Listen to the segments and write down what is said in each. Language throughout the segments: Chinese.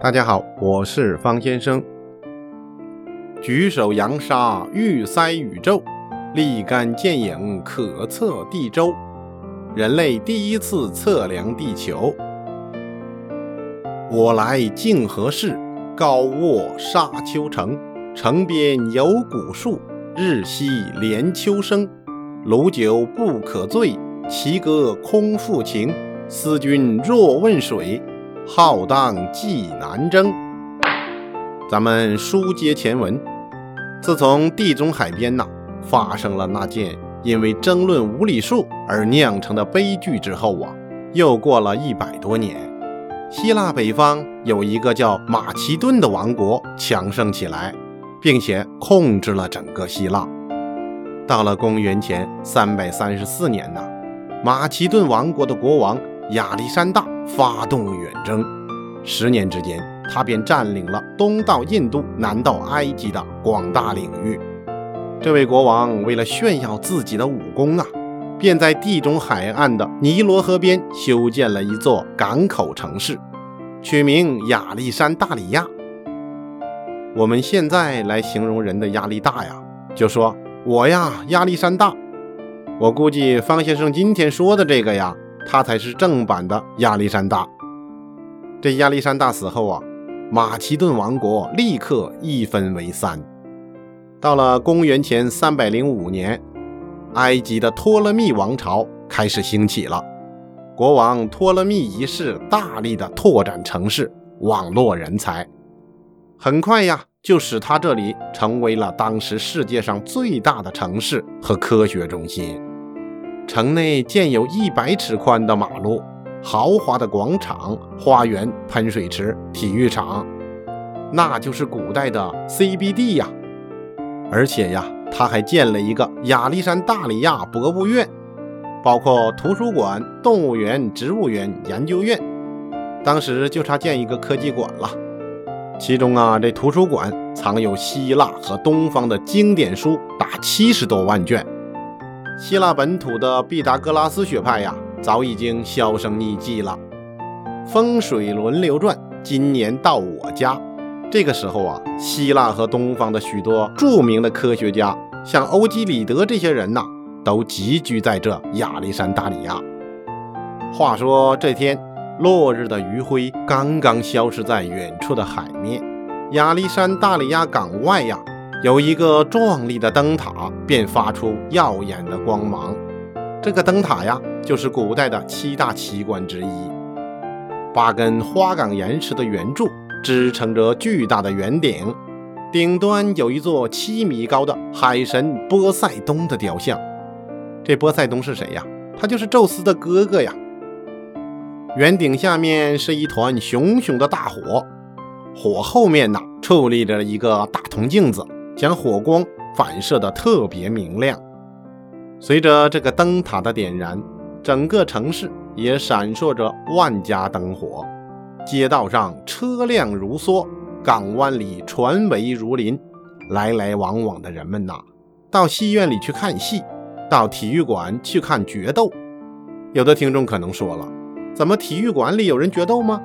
大家好，我是方先生。举手扬沙欲塞宇宙，立竿见影可测地周。人类第一次测量地球。我来竟何事？高卧沙丘城，城边有古树，日夕连秋声。炉酒不可醉，齐歌空负情。思君若问水。浩荡济南征。咱们书接前文，自从地中海边呐发生了那件因为争论无理数而酿成的悲剧之后啊，又过了一百多年，希腊北方有一个叫马其顿的王国强盛起来，并且控制了整个希腊。到了公元前三百三十四年呐，马其顿王国的国王亚历山大。发动远征，十年之间，他便占领了东到印度、南到埃及的广大领域。这位国王为了炫耀自己的武功啊，便在地中海岸的尼罗河边修建了一座港口城市，取名亚历山大里亚。我们现在来形容人的压力大呀，就说我呀压力山大。我估计方先生今天说的这个呀。他才是正版的亚历山大。这亚历山大死后啊，马其顿王国立刻一分为三。到了公元前三百零五年，埃及的托勒密王朝开始兴起了。国王托勒密一世大力的拓展城市，网络人才，很快呀，就使他这里成为了当时世界上最大的城市和科学中心。城内建有一百尺宽的马路、豪华的广场、花园、喷水池、体育场，那就是古代的 CBD 呀。而且呀，他还建了一个亚历山大里亚博物院，包括图书馆、动物园、植物园、研究院。当时就差建一个科技馆了。其中啊，这图书馆藏有希腊和东方的经典书达七十多万卷。希腊本土的毕达哥拉斯学派呀，早已经销声匿迹了。风水轮流转，今年到我家。这个时候啊，希腊和东方的许多著名的科学家，像欧几里得这些人呐，都集聚在这亚历山大里亚。话说这天，落日的余晖刚刚消失在远处的海面，亚历山大里亚港外呀。有一个壮丽的灯塔，便发出耀眼的光芒。这个灯塔呀，就是古代的七大奇观之一。八根花岗岩石的圆柱支撑着巨大的圆顶，顶端有一座七米高的海神波塞冬的雕像。这波塞冬是谁呀？他就是宙斯的哥哥呀。圆顶下面是一团熊熊的大火，火后面呢，矗立着一个大铜镜子。将火光反射的特别明亮。随着这个灯塔的点燃，整个城市也闪烁着万家灯火，街道上车辆如梭，港湾里船尾如林，来来往往的人们呐，到戏院里去看戏，到体育馆去看决斗。有的听众可能说了，怎么体育馆里有人决斗吗？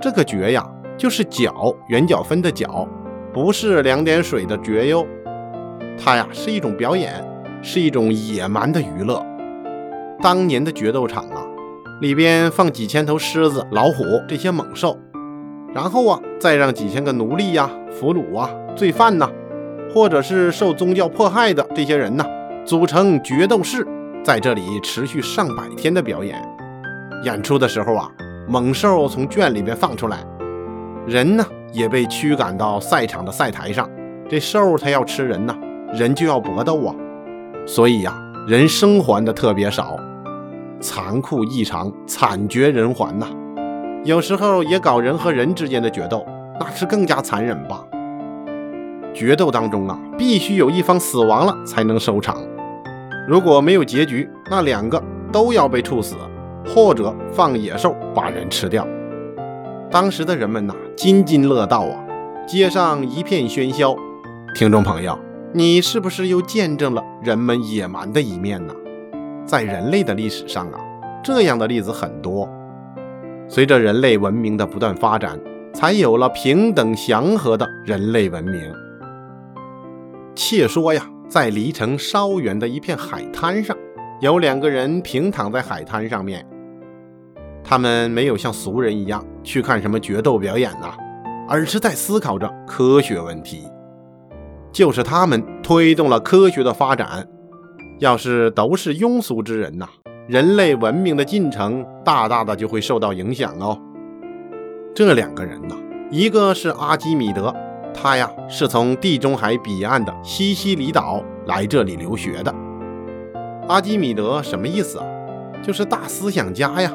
这个决呀，就是角，圆角分的角。不是两点水的绝哟，它呀是一种表演，是一种野蛮的娱乐。当年的决斗场啊，里边放几千头狮子、老虎这些猛兽，然后啊再让几千个奴隶呀、俘虏啊、罪犯呐，或者是受宗教迫害的这些人呐，组成决斗士，在这里持续上百天的表演。演出的时候啊，猛兽从圈里边放出来，人呢？也被驱赶到赛场的赛台上，这兽它要吃人呐，人就要搏斗啊，所以呀，人生还的特别少，残酷异常，惨绝人寰呐。有时候也搞人和人之间的决斗，那是更加残忍吧。决斗当中啊，必须有一方死亡了才能收场，如果没有结局，那两个都要被处死，或者放野兽把人吃掉。当时的人们呐，津津乐道啊，街上一片喧嚣。听众朋友，你是不是又见证了人们野蛮的一面呢？在人类的历史上啊，这样的例子很多。随着人类文明的不断发展，才有了平等祥和的人类文明。且说呀，在离城稍远的一片海滩上，有两个人平躺在海滩上面。他们没有像俗人一样去看什么决斗表演呐，而是在思考着科学问题。就是他们推动了科学的发展。要是都是庸俗之人呐，人类文明的进程大大的就会受到影响哦。这两个人呐，一个是阿基米德，他呀是从地中海彼岸的西西里岛来这里留学的。阿基米德什么意思啊？就是大思想家呀。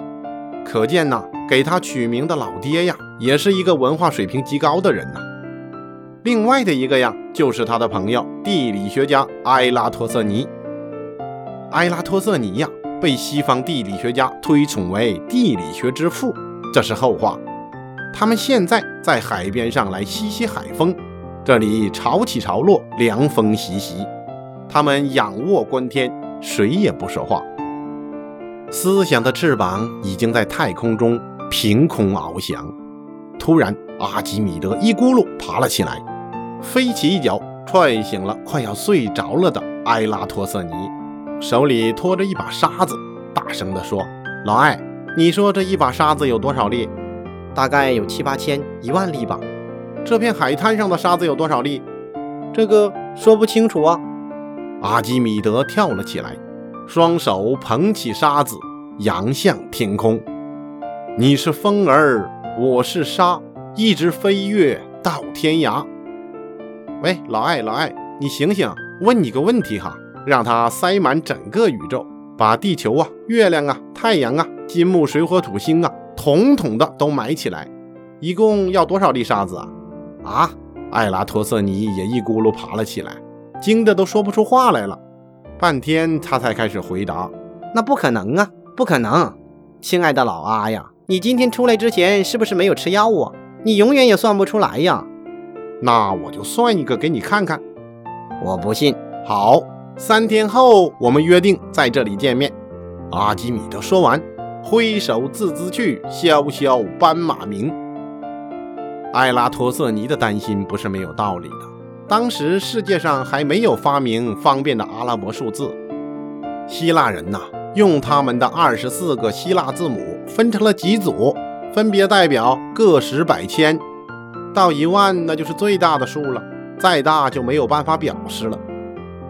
可见呐，给他取名的老爹呀，也是一个文化水平极高的人呐。另外的一个呀，就是他的朋友地理学家埃拉托瑟尼。埃拉托瑟尼呀，被西方地理学家推崇为地理学之父，这是后话。他们现在在海边上来吸吸海风，这里潮起潮落，凉风习习。他们仰卧观天，谁也不说话。思想的翅膀已经在太空中凭空翱翔。突然，阿基米德一咕噜爬了起来，飞起一脚踹醒了快要睡着了的埃拉托瑟尼，手里托着一把沙子，大声地说：“老艾，你说这一把沙子有多少粒？大概有七八千、一万粒吧。这片海滩上的沙子有多少粒？这个说不清楚啊。”阿基米德跳了起来。双手捧起沙子，扬向天空。你是风儿，我是沙，一直飞跃到天涯。喂，老艾，老艾，你醒醒！问你个问题哈，让它塞满整个宇宙，把地球啊、月亮啊、太阳啊、金木水火土星啊，统统的都埋起来，一共要多少粒沙子啊？啊！艾拉托瑟尼也一咕噜爬了起来，惊得都说不出话来了。半天，他才开始回答：“那不可能啊，不可能！亲爱的老阿呀，你今天出来之前是不是没有吃药啊？你永远也算不出来呀。那我就算一个给你看看。我不信。好，三天后我们约定在这里见面。”阿基米德说完，挥手自兹去，萧萧斑马鸣。埃拉托瑟尼的担心不是没有道理的。当时世界上还没有发明方便的阿拉伯数字，希腊人呐，用他们的二十四个希腊字母分成了几组，分别代表个十百千到一万，那就是最大的数了，再大就没有办法表示了。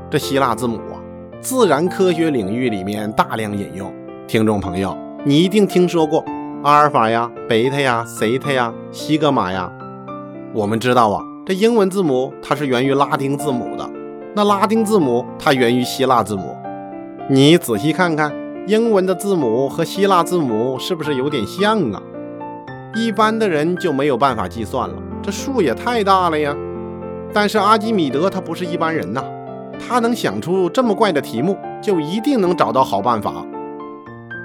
这希腊字母啊，自然科学领域里面大量引用。听众朋友，你一定听说过阿尔法呀、贝塔呀、西塔呀、西格玛呀，我们知道啊。这英文字母它是源于拉丁字母的，那拉丁字母它源于希腊字母。你仔细看看，英文的字母和希腊字母是不是有点像啊？一般的人就没有办法计算了，这数也太大了呀。但是阿基米德他不是一般人呐，他能想出这么怪的题目，就一定能找到好办法。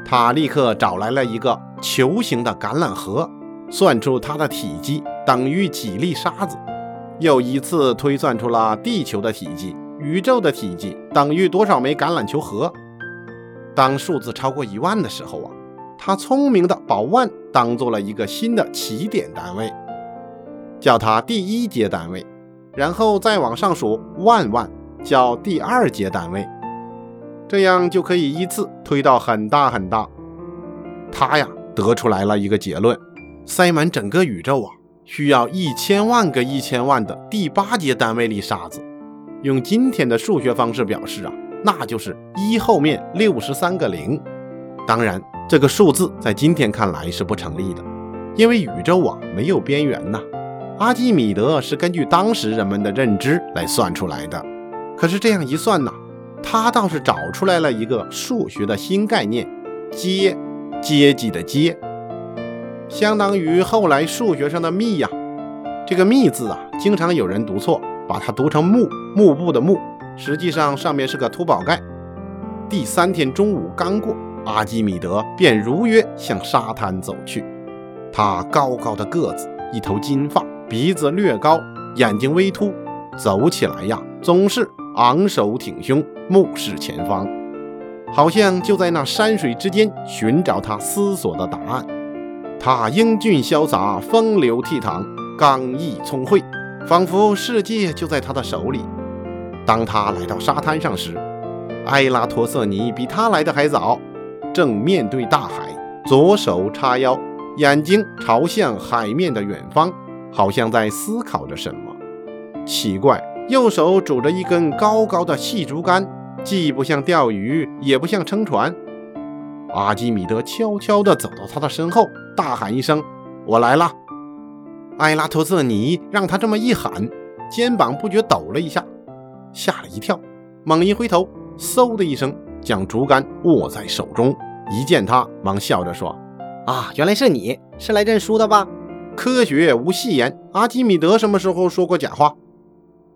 他立刻找来了一个球形的橄榄核，算出它的体积等于几粒沙子。又一次推算出了地球的体积，宇宙的体积等于多少枚橄榄球核。当数字超过一万的时候啊，他聪明的把万当做了一个新的起点单位，叫它第一阶单位，然后再往上数万万，叫第二阶单位，这样就可以依次推到很大很大。他呀，得出来了一个结论：塞满整个宇宙啊。需要一千万个一千万的第八阶单位粒沙子，用今天的数学方式表示啊，那就是一后面六十三个零。当然，这个数字在今天看来是不成立的，因为宇宙啊没有边缘呐。阿基米德是根据当时人们的认知来算出来的。可是这样一算呢，他倒是找出来了一个数学的新概念——阶，阶级的阶。相当于后来数学上的“幂”呀，这个“幂”字啊，经常有人读错，把它读成“幕”，幕布的“幕”，实际上上面是个秃宝盖。第三天中午刚过，阿基米德便如约向沙滩走去。他高高的个子，一头金发，鼻子略高，眼睛微凸，走起来呀，总是昂首挺胸，目视前方，好像就在那山水之间寻找他思索的答案。他英俊潇洒，风流倜傥，刚毅聪慧，仿佛世界就在他的手里。当他来到沙滩上时，埃拉托瑟尼比他来的还早，正面对大海，左手叉腰，眼睛朝向海面的远方，好像在思考着什么。奇怪，右手拄着一根高高的细竹竿，既不像钓鱼，也不像撑船。阿基米德悄悄地走到他的身后，大喊一声：“我来了！”埃拉托瑟尼让他这么一喊，肩膀不觉抖了一下，吓了一跳，猛一回头，嗖的一声将竹竿握在手中。一见他，忙笑着说：“啊，原来是你，是来认输的吧？科学无戏言，阿基米德什么时候说过假话？”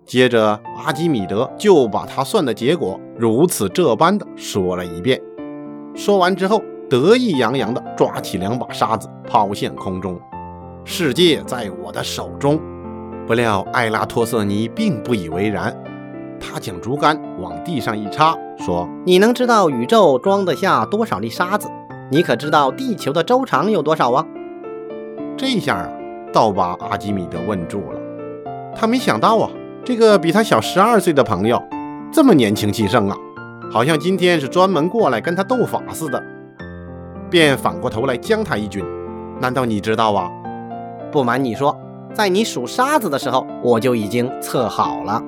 接着，阿基米德就把他算的结果如此这般的说了一遍。说完之后，得意洋洋地抓起两把沙子，抛向空中。世界在我的手中。不料艾拉托瑟尼并不以为然，他将竹竿往地上一插，说：“你能知道宇宙装得下多少粒沙子？你可知道地球的周长有多少啊？”这下啊，倒把阿基米德问住了。他没想到啊，这个比他小十二岁的朋友这么年轻气盛啊！好像今天是专门过来跟他斗法似的，便反过头来将他一军。难道你知道啊？不瞒你说，在你数沙子的时候，我就已经测好了。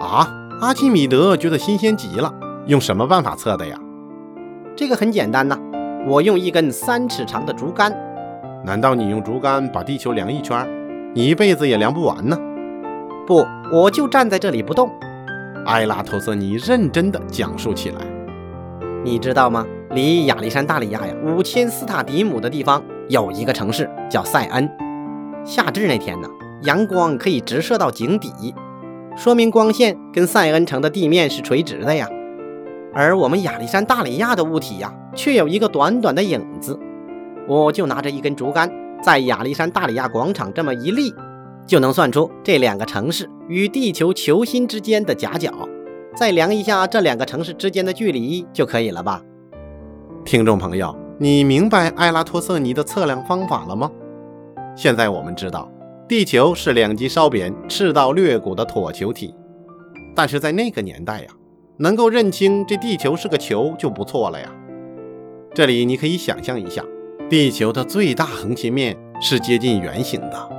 啊！阿基米德觉得新鲜极了。用什么办法测的呀？这个很简单呐，我用一根三尺长的竹竿。难道你用竹竿把地球量一圈，你一辈子也量不完呢？不，我就站在这里不动。埃拉托瑟尼认真地讲述起来：“你知道吗？离亚历山大里亚呀五千斯塔迪姆的地方有一个城市叫塞恩。夏至那天呢，阳光可以直射到井底，说明光线跟塞恩城的地面是垂直的呀。而我们亚历山大里亚的物体呀，却有一个短短的影子。我就拿着一根竹竿，在亚历山大里亚广场这么一立。”就能算出这两个城市与地球球心之间的夹角，再量一下这两个城市之间的距离就可以了吧？听众朋友，你明白埃拉托瑟尼的测量方法了吗？现在我们知道，地球是两极稍扁、赤道略鼓的椭球体，但是在那个年代呀，能够认清这地球是个球就不错了呀。这里你可以想象一下，地球的最大横切面是接近圆形的。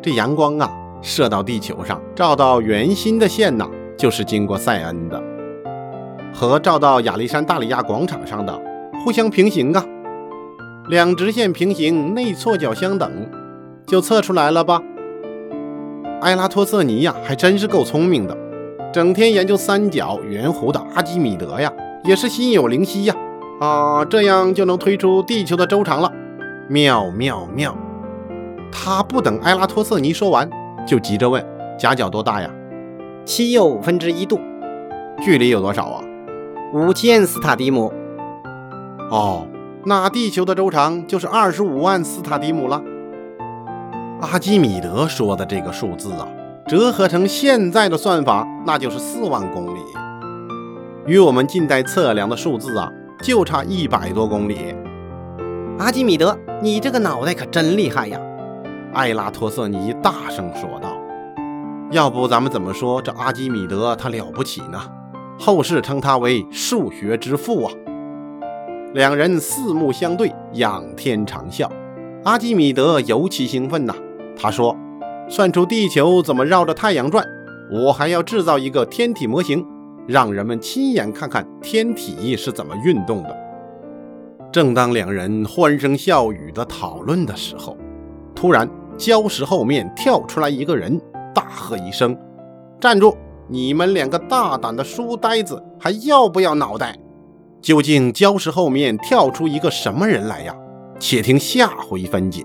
这阳光啊，射到地球上，照到圆心的线呢，就是经过塞恩的，和照到亚历山大里亚广场上的互相平行啊，两直线平行，内错角相等，就测出来了吧？埃拉托瑟尼呀，还真是够聪明的，整天研究三角、圆弧的阿基米德呀，也是心有灵犀呀，啊，这样就能推出地球的周长了，妙妙妙！他不等埃拉托瑟尼说完，就急着问：“夹角多大呀？”“七又五分之一度。”“距离有多少啊？”“五千斯塔迪姆。”“哦，那地球的周长就是二十五万斯塔迪姆了。”阿基米德说的这个数字啊，折合成现在的算法，那就是四万公里，与我们近代测量的数字啊，就差一百多公里。阿基米德，你这个脑袋可真厉害呀！艾拉托瑟尼大声说道：“要不咱们怎么说这阿基米德他了不起呢？后世称他为数学之父啊！”两人四目相对，仰天长啸。阿基米德尤其兴奋呐，他说：“算出地球怎么绕着太阳转，我还要制造一个天体模型，让人们亲眼看看天体是怎么运动的。”正当两人欢声笑语地讨论的时候，突然，礁石后面跳出来一个人，大喝一声：“站住！你们两个大胆的书呆子，还要不要脑袋？”究竟礁石后面跳出一个什么人来呀？且听下回分解。